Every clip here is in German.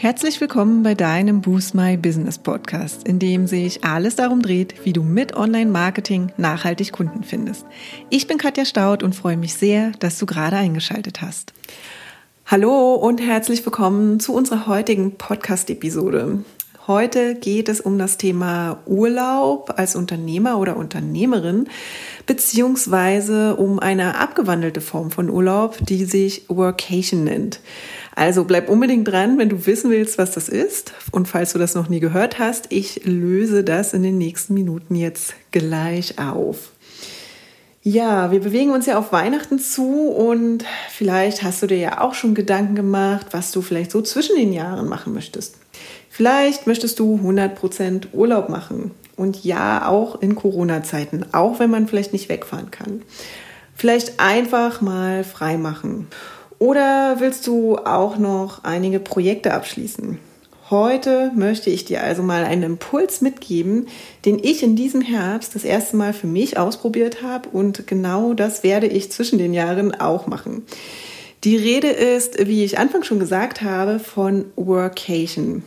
Herzlich willkommen bei deinem Boost My Business Podcast, in dem sich alles darum dreht, wie du mit Online-Marketing nachhaltig Kunden findest. Ich bin Katja Staud und freue mich sehr, dass du gerade eingeschaltet hast. Hallo und herzlich willkommen zu unserer heutigen Podcast-Episode. Heute geht es um das Thema Urlaub als Unternehmer oder Unternehmerin, beziehungsweise um eine abgewandelte Form von Urlaub, die sich Workation nennt. Also bleib unbedingt dran, wenn du wissen willst, was das ist. Und falls du das noch nie gehört hast, ich löse das in den nächsten Minuten jetzt gleich auf. Ja, wir bewegen uns ja auf Weihnachten zu und vielleicht hast du dir ja auch schon Gedanken gemacht, was du vielleicht so zwischen den Jahren machen möchtest. Vielleicht möchtest du 100% Urlaub machen und ja, auch in Corona-Zeiten, auch wenn man vielleicht nicht wegfahren kann. Vielleicht einfach mal frei machen. Oder willst du auch noch einige Projekte abschließen? Heute möchte ich dir also mal einen Impuls mitgeben, den ich in diesem Herbst das erste Mal für mich ausprobiert habe und genau das werde ich zwischen den Jahren auch machen. Die Rede ist, wie ich anfangs schon gesagt habe, von Workation.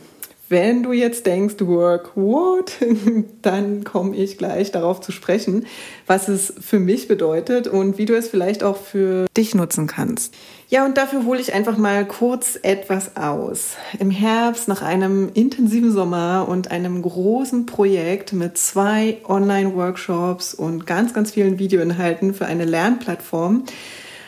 Wenn du jetzt denkst, work what, dann komme ich gleich darauf zu sprechen, was es für mich bedeutet und wie du es vielleicht auch für dich nutzen kannst. Ja, und dafür hole ich einfach mal kurz etwas aus. Im Herbst, nach einem intensiven Sommer und einem großen Projekt mit zwei Online-Workshops und ganz, ganz vielen Videoinhalten für eine Lernplattform,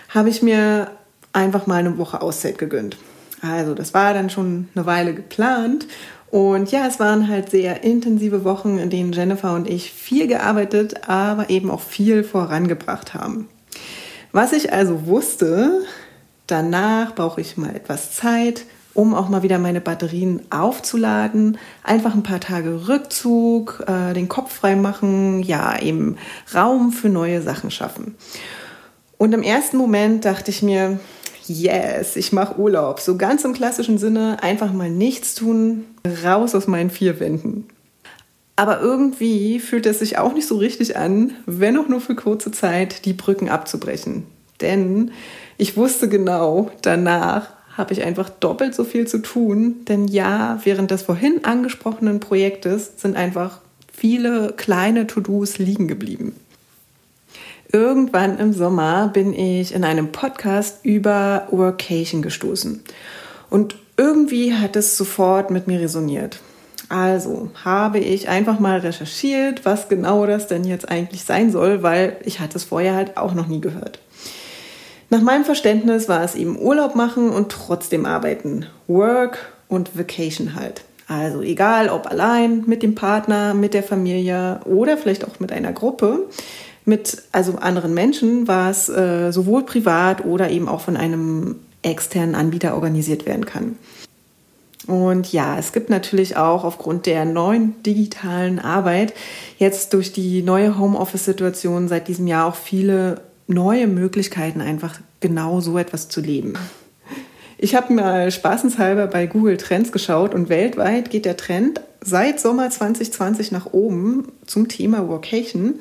habe ich mir einfach mal eine Woche Auszeit gegönnt. Also das war dann schon eine Weile geplant und ja, es waren halt sehr intensive Wochen, in denen Jennifer und ich viel gearbeitet, aber eben auch viel vorangebracht haben. Was ich also wusste, danach brauche ich mal etwas Zeit, um auch mal wieder meine Batterien aufzuladen. Einfach ein paar Tage Rückzug, äh, den Kopf frei machen, ja, eben Raum für neue Sachen schaffen. Und im ersten Moment dachte ich mir, yes, ich mache Urlaub. So ganz im klassischen Sinne, einfach mal nichts tun, raus aus meinen vier Wänden. Aber irgendwie fühlt es sich auch nicht so richtig an, wenn auch nur für kurze Zeit, die Brücken abzubrechen. Denn ich wusste genau, danach habe ich einfach doppelt so viel zu tun. Denn ja, während des vorhin angesprochenen Projektes sind einfach viele kleine To-Dos liegen geblieben. Irgendwann im Sommer bin ich in einem Podcast über Workation gestoßen. Und irgendwie hat es sofort mit mir resoniert. Also habe ich einfach mal recherchiert, was genau das denn jetzt eigentlich sein soll, weil ich hatte es vorher halt auch noch nie gehört. Nach meinem Verständnis war es eben Urlaub machen und trotzdem arbeiten. Work und Vacation halt. Also egal ob allein, mit dem Partner, mit der Familie oder vielleicht auch mit einer Gruppe mit also anderen Menschen, was äh, sowohl privat oder eben auch von einem externen Anbieter organisiert werden kann. Und ja, es gibt natürlich auch aufgrund der neuen digitalen Arbeit jetzt durch die neue Homeoffice-Situation seit diesem Jahr auch viele neue Möglichkeiten, einfach genau so etwas zu leben. Ich habe mal spaßenshalber bei Google Trends geschaut und weltweit geht der Trend seit Sommer 2020 nach oben zum Thema Workation.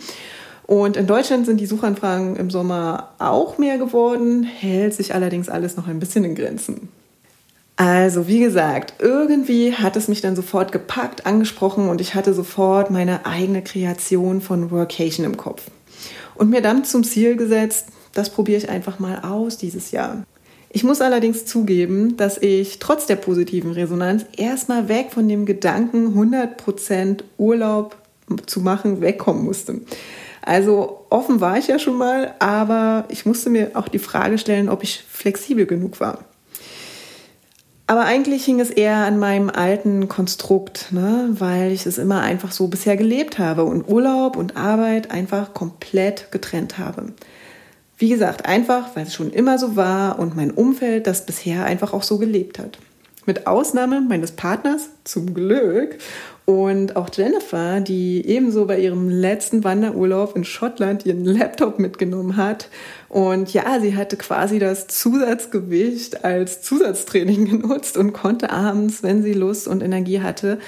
Und in Deutschland sind die Suchanfragen im Sommer auch mehr geworden, hält sich allerdings alles noch ein bisschen in Grenzen. Also, wie gesagt, irgendwie hat es mich dann sofort gepackt, angesprochen und ich hatte sofort meine eigene Kreation von Workation im Kopf. Und mir dann zum Ziel gesetzt, das probiere ich einfach mal aus dieses Jahr. Ich muss allerdings zugeben, dass ich trotz der positiven Resonanz erstmal weg von dem Gedanken, 100% Urlaub zu machen, wegkommen musste. Also offen war ich ja schon mal, aber ich musste mir auch die Frage stellen, ob ich flexibel genug war. Aber eigentlich hing es eher an meinem alten Konstrukt, ne? weil ich es immer einfach so bisher gelebt habe und Urlaub und Arbeit einfach komplett getrennt habe. Wie gesagt, einfach, weil es schon immer so war und mein Umfeld das bisher einfach auch so gelebt hat. Mit Ausnahme meines Partners, zum Glück, und auch Jennifer, die ebenso bei ihrem letzten Wanderurlaub in Schottland ihren Laptop mitgenommen hat. Und ja, sie hatte quasi das Zusatzgewicht als Zusatztraining genutzt und konnte abends, wenn sie Lust und Energie hatte,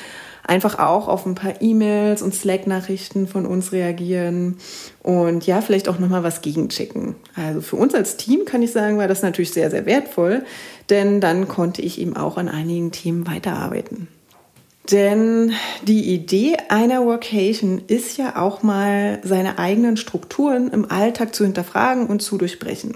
einfach auch auf ein paar E-Mails und Slack-Nachrichten von uns reagieren und ja, vielleicht auch nochmal was gegenchecken. Also für uns als Team kann ich sagen, war das natürlich sehr, sehr wertvoll, denn dann konnte ich eben auch an einigen Themen weiterarbeiten. Denn die Idee einer Workation ist ja auch mal seine eigenen Strukturen im Alltag zu hinterfragen und zu durchbrechen.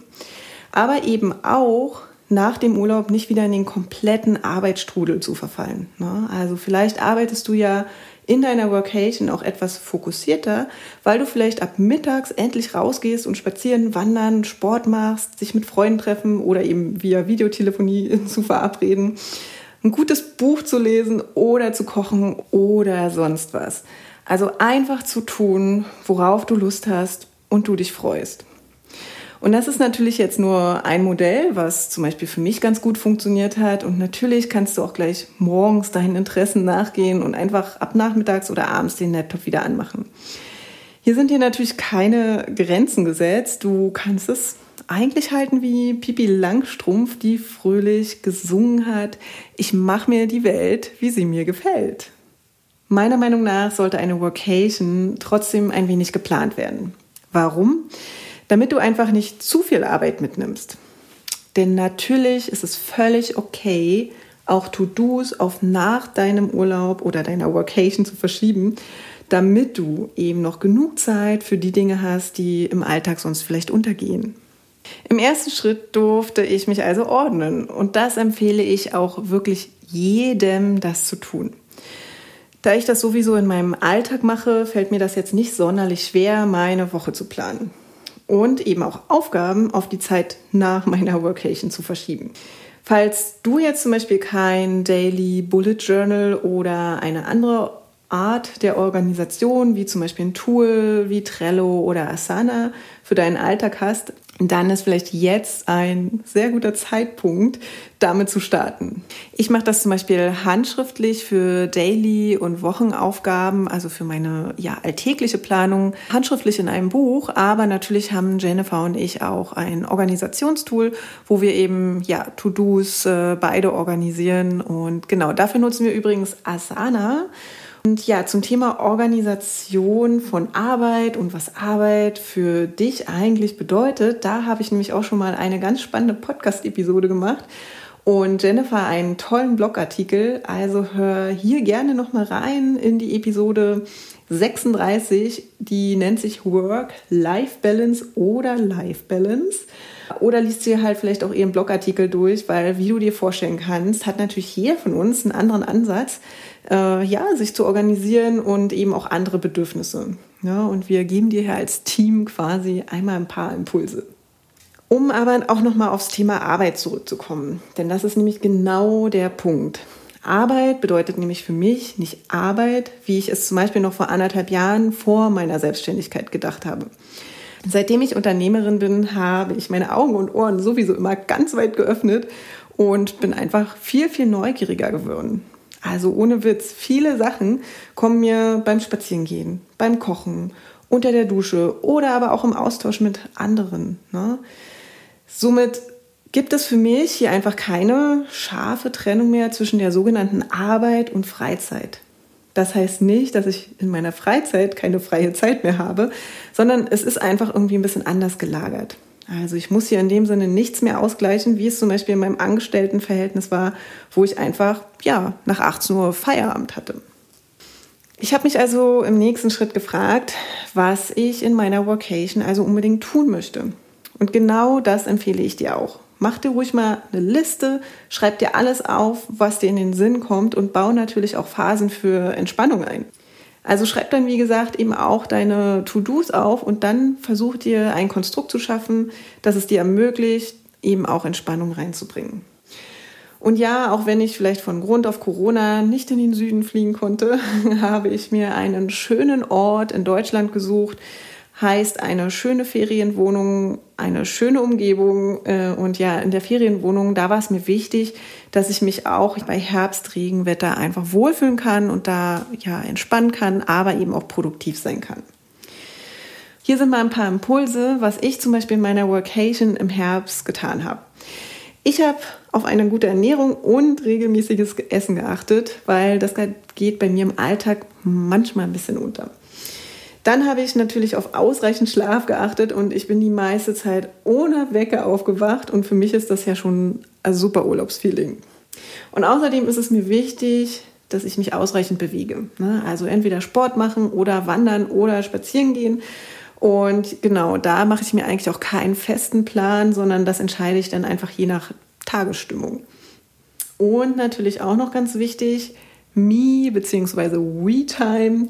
Aber eben auch nach dem Urlaub nicht wieder in den kompletten Arbeitsstrudel zu verfallen. Ne? Also vielleicht arbeitest du ja in deiner Workation auch etwas fokussierter, weil du vielleicht ab mittags endlich rausgehst und spazieren, wandern, Sport machst, sich mit Freunden treffen oder eben via Videotelefonie zu verabreden ein gutes Buch zu lesen oder zu kochen oder sonst was. Also einfach zu tun, worauf du Lust hast und du dich freust. Und das ist natürlich jetzt nur ein Modell, was zum Beispiel für mich ganz gut funktioniert hat. Und natürlich kannst du auch gleich morgens deinen Interessen nachgehen und einfach ab nachmittags oder abends den Laptop wieder anmachen. Hier sind dir natürlich keine Grenzen gesetzt. Du kannst es eigentlich halten wie Pipi Langstrumpf, die fröhlich gesungen hat, ich mache mir die Welt, wie sie mir gefällt. Meiner Meinung nach sollte eine Workation trotzdem ein wenig geplant werden. Warum? Damit du einfach nicht zu viel Arbeit mitnimmst. Denn natürlich ist es völlig okay, auch To-Dos auf nach deinem Urlaub oder deiner Workation zu verschieben, damit du eben noch genug Zeit für die Dinge hast, die im Alltag sonst vielleicht untergehen. Im ersten Schritt durfte ich mich also ordnen und das empfehle ich auch wirklich jedem, das zu tun. Da ich das sowieso in meinem Alltag mache, fällt mir das jetzt nicht sonderlich schwer, meine Woche zu planen und eben auch Aufgaben auf die Zeit nach meiner Workation zu verschieben. Falls du jetzt zum Beispiel kein Daily Bullet Journal oder eine andere Art der Organisation, wie zum Beispiel ein Tool wie Trello oder Asana für deinen Alltag hast, dann ist vielleicht jetzt ein sehr guter Zeitpunkt, damit zu starten. Ich mache das zum Beispiel handschriftlich für Daily- und Wochenaufgaben, also für meine ja, alltägliche Planung, handschriftlich in einem Buch. Aber natürlich haben Jennifer und ich auch ein Organisationstool, wo wir eben ja, To-Dos äh, beide organisieren. Und genau dafür nutzen wir übrigens Asana. Und ja, zum Thema Organisation von Arbeit und was Arbeit für dich eigentlich bedeutet, da habe ich nämlich auch schon mal eine ganz spannende Podcast-Episode gemacht und Jennifer einen tollen Blogartikel. Also hör hier gerne noch mal rein in die Episode 36, die nennt sich Work-Life-Balance oder Life-Balance. Oder liest dir halt vielleicht auch ihren Blogartikel durch, weil, wie du dir vorstellen kannst, hat natürlich jeder von uns einen anderen Ansatz, äh, ja, sich zu organisieren und eben auch andere Bedürfnisse. Ja, und wir geben dir hier als Team quasi einmal ein paar Impulse. Um aber auch nochmal aufs Thema Arbeit zurückzukommen, denn das ist nämlich genau der Punkt. Arbeit bedeutet nämlich für mich nicht Arbeit, wie ich es zum Beispiel noch vor anderthalb Jahren vor meiner Selbstständigkeit gedacht habe. Seitdem ich Unternehmerin bin, habe ich meine Augen und Ohren sowieso immer ganz weit geöffnet und bin einfach viel, viel neugieriger geworden. Also ohne Witz, viele Sachen kommen mir beim Spazierengehen, beim Kochen, unter der Dusche oder aber auch im Austausch mit anderen. Ne? Somit gibt es für mich hier einfach keine scharfe Trennung mehr zwischen der sogenannten Arbeit und Freizeit. Das heißt nicht, dass ich in meiner Freizeit keine freie Zeit mehr habe, sondern es ist einfach irgendwie ein bisschen anders gelagert. Also ich muss hier in dem Sinne nichts mehr ausgleichen, wie es zum Beispiel in meinem Angestelltenverhältnis war, wo ich einfach ja nach 18 Uhr Feierabend hatte. Ich habe mich also im nächsten Schritt gefragt, was ich in meiner Vocation also unbedingt tun möchte. Und genau das empfehle ich dir auch. Mach dir ruhig mal eine Liste, schreib dir alles auf, was dir in den Sinn kommt und bau natürlich auch Phasen für Entspannung ein. Also schreib dann, wie gesagt, eben auch deine To-Dos auf und dann versuch dir ein Konstrukt zu schaffen, das es dir ermöglicht, eben auch Entspannung reinzubringen. Und ja, auch wenn ich vielleicht von Grund auf Corona nicht in den Süden fliegen konnte, habe ich mir einen schönen Ort in Deutschland gesucht, heißt eine schöne Ferienwohnung, eine schöne Umgebung. Äh, und ja, in der Ferienwohnung, da war es mir wichtig, dass ich mich auch bei Herbst, Regenwetter einfach wohlfühlen kann und da ja entspannen kann, aber eben auch produktiv sein kann. Hier sind mal ein paar Impulse, was ich zum Beispiel in meiner Workation im Herbst getan habe. Ich habe auf eine gute Ernährung und regelmäßiges Essen geachtet, weil das geht bei mir im Alltag manchmal ein bisschen unter. Dann habe ich natürlich auf ausreichend Schlaf geachtet und ich bin die meiste Zeit ohne Wecker aufgewacht und für mich ist das ja schon ein super Urlaubsfeeling. Und außerdem ist es mir wichtig, dass ich mich ausreichend bewege. Ne? Also entweder Sport machen oder wandern oder spazieren gehen. Und genau, da mache ich mir eigentlich auch keinen festen Plan, sondern das entscheide ich dann einfach je nach Tagesstimmung. Und natürlich auch noch ganz wichtig, Me bzw. We-Time.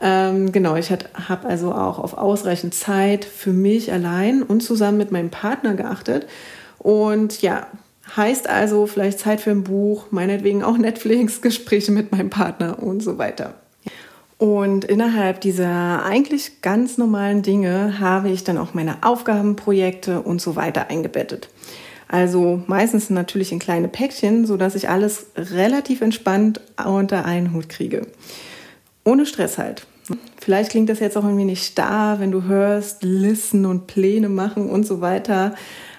Ähm, genau, ich habe also auch auf ausreichend Zeit für mich allein und zusammen mit meinem Partner geachtet. Und ja, heißt also vielleicht Zeit für ein Buch, meinetwegen auch Netflix, Gespräche mit meinem Partner und so weiter. Und innerhalb dieser eigentlich ganz normalen Dinge habe ich dann auch meine Aufgaben, Projekte und so weiter eingebettet. Also meistens natürlich in kleine Päckchen, sodass ich alles relativ entspannt unter einen Hut kriege. Ohne Stress halt. Vielleicht klingt das jetzt auch irgendwie nicht starr, wenn du hörst, Listen und Pläne machen und so weiter.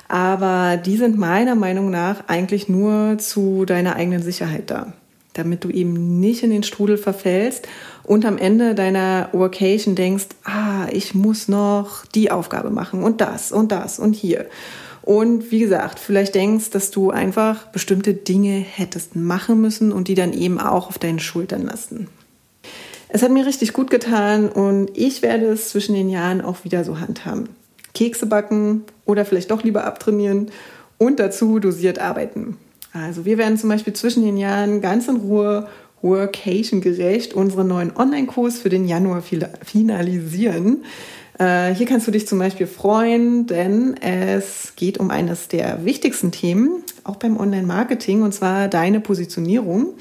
Aber die sind meiner Meinung nach eigentlich nur zu deiner eigenen Sicherheit da damit du eben nicht in den Strudel verfällst und am Ende deiner Workation denkst, ah, ich muss noch die Aufgabe machen und das und das und hier. Und wie gesagt, vielleicht denkst, dass du einfach bestimmte Dinge hättest machen müssen und die dann eben auch auf deinen Schultern lasten. Es hat mir richtig gut getan und ich werde es zwischen den Jahren auch wieder so handhaben. Kekse backen oder vielleicht doch lieber abtrainieren und dazu dosiert arbeiten. Also wir werden zum Beispiel zwischen den Jahren ganz in Ruhe Workation gerecht unseren neuen Online-Kurs für den Januar finalisieren. Äh, hier kannst du dich zum Beispiel freuen, denn es geht um eines der wichtigsten Themen, auch beim Online-Marketing, und zwar deine Positionierung.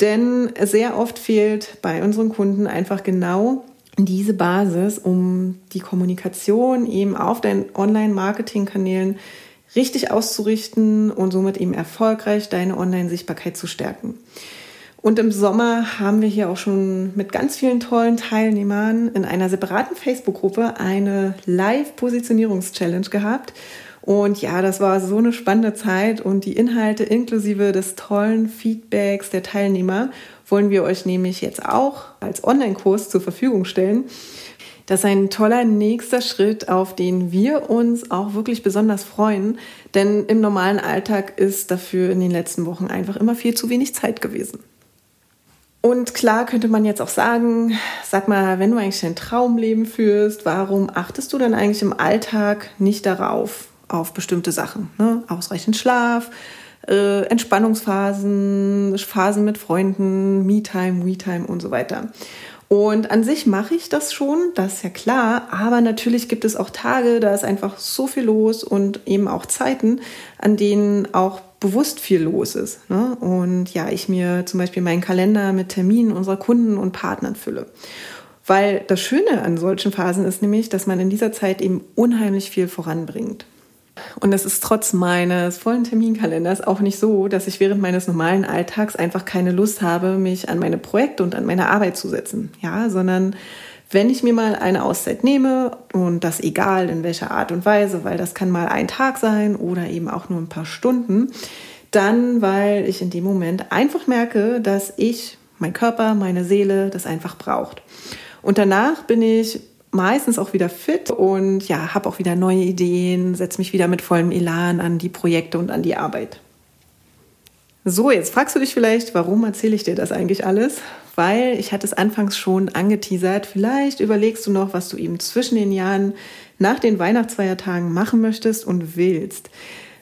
Denn sehr oft fehlt bei unseren Kunden einfach genau diese Basis, um die Kommunikation eben auf deinen Online-Marketing-Kanälen richtig auszurichten und somit eben erfolgreich deine Online-Sichtbarkeit zu stärken. Und im Sommer haben wir hier auch schon mit ganz vielen tollen Teilnehmern in einer separaten Facebook-Gruppe eine Live-Positionierungs-Challenge gehabt. Und ja, das war so eine spannende Zeit und die Inhalte inklusive des tollen Feedbacks der Teilnehmer wollen wir euch nämlich jetzt auch als Online-Kurs zur Verfügung stellen. Das ist ein toller nächster Schritt, auf den wir uns auch wirklich besonders freuen, denn im normalen Alltag ist dafür in den letzten Wochen einfach immer viel zu wenig Zeit gewesen. Und klar könnte man jetzt auch sagen, sag mal, wenn du eigentlich dein Traumleben führst, warum achtest du dann eigentlich im Alltag nicht darauf, auf bestimmte Sachen? Ne? Ausreichend Schlaf, äh, Entspannungsphasen, Phasen mit Freunden, Me-Time, We-Time und so weiter. Und an sich mache ich das schon, das ist ja klar, aber natürlich gibt es auch Tage, da ist einfach so viel los und eben auch Zeiten, an denen auch bewusst viel los ist. Ne? Und ja, ich mir zum Beispiel meinen Kalender mit Terminen unserer Kunden und Partnern fülle. Weil das Schöne an solchen Phasen ist nämlich, dass man in dieser Zeit eben unheimlich viel voranbringt. Und es ist trotz meines vollen Terminkalenders auch nicht so, dass ich während meines normalen Alltags einfach keine Lust habe, mich an meine Projekte und an meine Arbeit zu setzen. Ja, sondern wenn ich mir mal eine Auszeit nehme und das egal in welcher Art und Weise, weil das kann mal ein Tag sein oder eben auch nur ein paar Stunden, dann weil ich in dem Moment einfach merke, dass ich, mein Körper, meine Seele das einfach braucht. Und danach bin ich meistens auch wieder fit und ja, habe auch wieder neue Ideen, setze mich wieder mit vollem Elan an die Projekte und an die Arbeit. So, jetzt fragst du dich vielleicht, warum erzähle ich dir das eigentlich alles? Weil ich hatte es anfangs schon angeteasert. Vielleicht überlegst du noch, was du eben zwischen den Jahren nach den Weihnachtsfeiertagen machen möchtest und willst.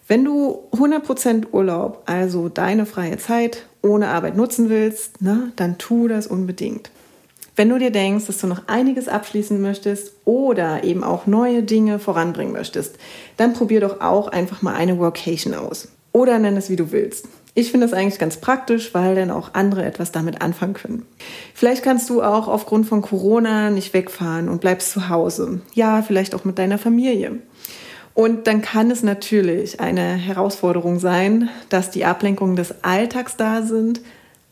Wenn du 100% Urlaub, also deine freie Zeit ohne Arbeit nutzen willst, ne, dann tu das unbedingt. Wenn du dir denkst, dass du noch einiges abschließen möchtest oder eben auch neue Dinge voranbringen möchtest, dann probier doch auch einfach mal eine Workation aus. Oder nenn es wie du willst. Ich finde das eigentlich ganz praktisch, weil dann auch andere etwas damit anfangen können. Vielleicht kannst du auch aufgrund von Corona nicht wegfahren und bleibst zu Hause. Ja, vielleicht auch mit deiner Familie. Und dann kann es natürlich eine Herausforderung sein, dass die Ablenkungen des Alltags da sind,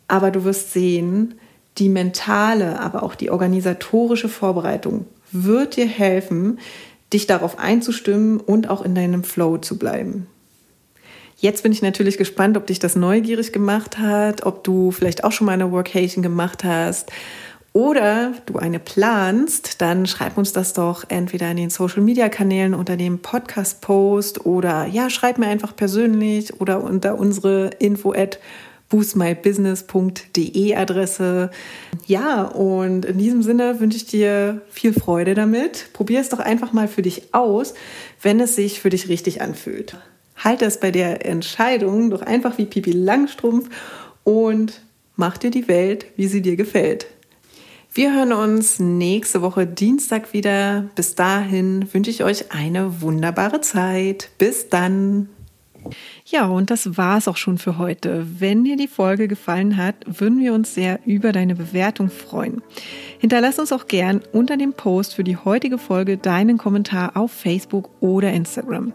aber du wirst sehen, die mentale, aber auch die organisatorische Vorbereitung wird dir helfen, dich darauf einzustimmen und auch in deinem Flow zu bleiben. Jetzt bin ich natürlich gespannt, ob dich das neugierig gemacht hat, ob du vielleicht auch schon mal eine Workation gemacht hast oder du eine planst, dann schreib uns das doch entweder in den Social Media Kanälen unter dem Podcast Post oder ja, schreib mir einfach persönlich oder unter unsere info at boostmybusiness.de Adresse. Ja, und in diesem Sinne wünsche ich dir viel Freude damit. Probier es doch einfach mal für dich aus, wenn es sich für dich richtig anfühlt. Halte es bei der Entscheidung doch einfach wie Pipi Langstrumpf und mach dir die Welt, wie sie dir gefällt. Wir hören uns nächste Woche Dienstag wieder. Bis dahin wünsche ich euch eine wunderbare Zeit. Bis dann. Ja, und das war es auch schon für heute. Wenn dir die Folge gefallen hat, würden wir uns sehr über deine Bewertung freuen. Hinterlass uns auch gern unter dem Post für die heutige Folge deinen Kommentar auf Facebook oder Instagram.